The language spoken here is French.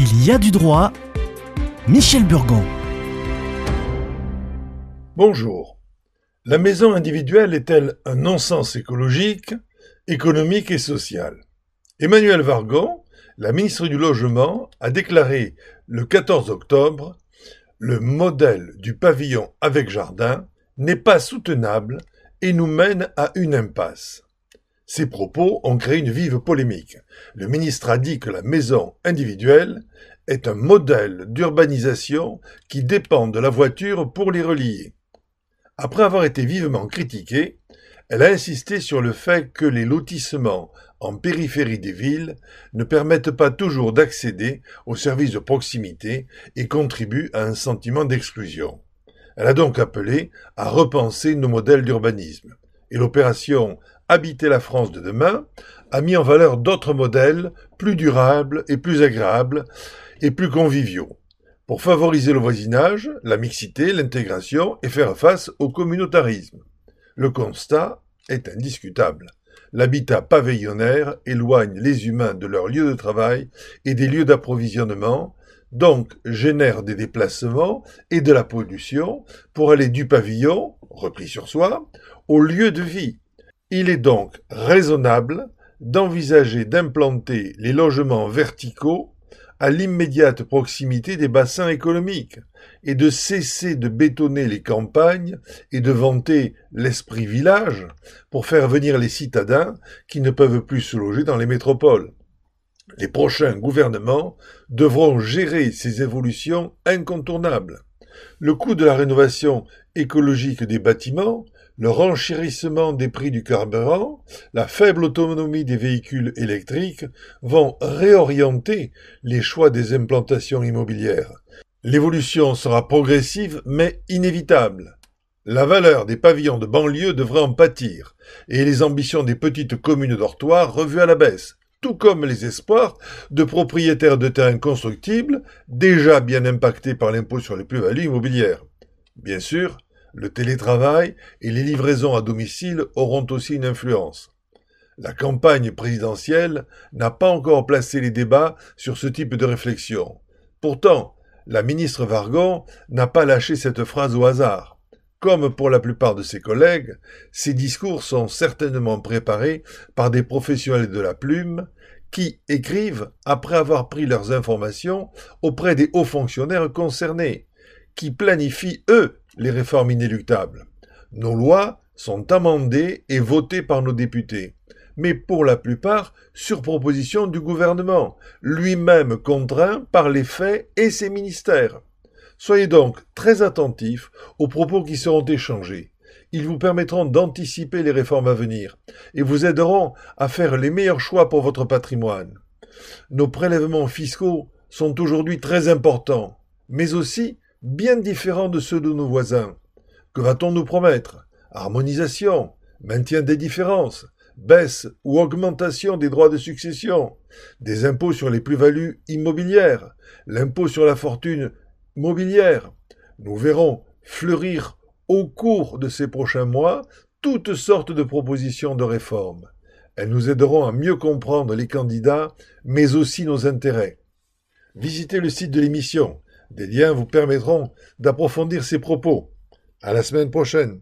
Il y a du droit. Michel Burgon. Bonjour. La maison individuelle est-elle un non-sens écologique, économique et social? Emmanuel Vargon, la ministre du Logement, a déclaré le 14 octobre Le modèle du pavillon avec jardin n'est pas soutenable et nous mène à une impasse. Ces propos ont créé une vive polémique. Le ministre a dit que la maison individuelle est un modèle d'urbanisation qui dépend de la voiture pour les relier. Après avoir été vivement critiquée, elle a insisté sur le fait que les lotissements en périphérie des villes ne permettent pas toujours d'accéder aux services de proximité et contribuent à un sentiment d'exclusion. Elle a donc appelé à repenser nos modèles d'urbanisme. Et l'opération Habiter la France de demain a mis en valeur d'autres modèles plus durables et plus agréables et plus conviviaux pour favoriser le voisinage, la mixité, l'intégration et faire face au communautarisme. Le constat est indiscutable. L'habitat pavillonnaire éloigne les humains de leur lieu de travail et des lieux d'approvisionnement, donc génère des déplacements et de la pollution pour aller du pavillon, repris sur soi, au lieu de vie, il est donc raisonnable d'envisager d'implanter les logements verticaux à l'immédiate proximité des bassins économiques et de cesser de bétonner les campagnes et de vanter l'esprit village pour faire venir les citadins qui ne peuvent plus se loger dans les métropoles. Les prochains gouvernements devront gérer ces évolutions incontournables. Le coût de la rénovation écologique des bâtiments le renchérissement des prix du carburant, la faible autonomie des véhicules électriques vont réorienter les choix des implantations immobilières. L'évolution sera progressive mais inévitable. La valeur des pavillons de banlieue devrait en pâtir, et les ambitions des petites communes dortoirs revues à la baisse, tout comme les espoirs de propriétaires de terrains constructibles déjà bien impactés par l'impôt sur les plus-values immobilières. Bien sûr, le télétravail et les livraisons à domicile auront aussi une influence. La campagne présidentielle n'a pas encore placé les débats sur ce type de réflexion. Pourtant, la ministre Vargon n'a pas lâché cette phrase au hasard. Comme pour la plupart de ses collègues, ces discours sont certainement préparés par des professionnels de la plume qui écrivent après avoir pris leurs informations auprès des hauts fonctionnaires concernés, qui planifient, eux, les réformes inéluctables. Nos lois sont amendées et votées par nos députés, mais pour la plupart sur proposition du gouvernement, lui-même contraint par les faits et ses ministères. Soyez donc très attentifs aux propos qui seront échangés. Ils vous permettront d'anticiper les réformes à venir et vous aideront à faire les meilleurs choix pour votre patrimoine. Nos prélèvements fiscaux sont aujourd'hui très importants, mais aussi bien différents de ceux de nos voisins. Que va-t-on nous promettre? Harmonisation, maintien des différences, baisse ou augmentation des droits de succession, des impôts sur les plus-values immobilières, l'impôt sur la fortune mobilière. Nous verrons fleurir au cours de ces prochains mois toutes sortes de propositions de réformes. Elles nous aideront à mieux comprendre les candidats, mais aussi nos intérêts. Visitez le site de l'émission des liens vous permettront d'approfondir ces propos. À la semaine prochaine.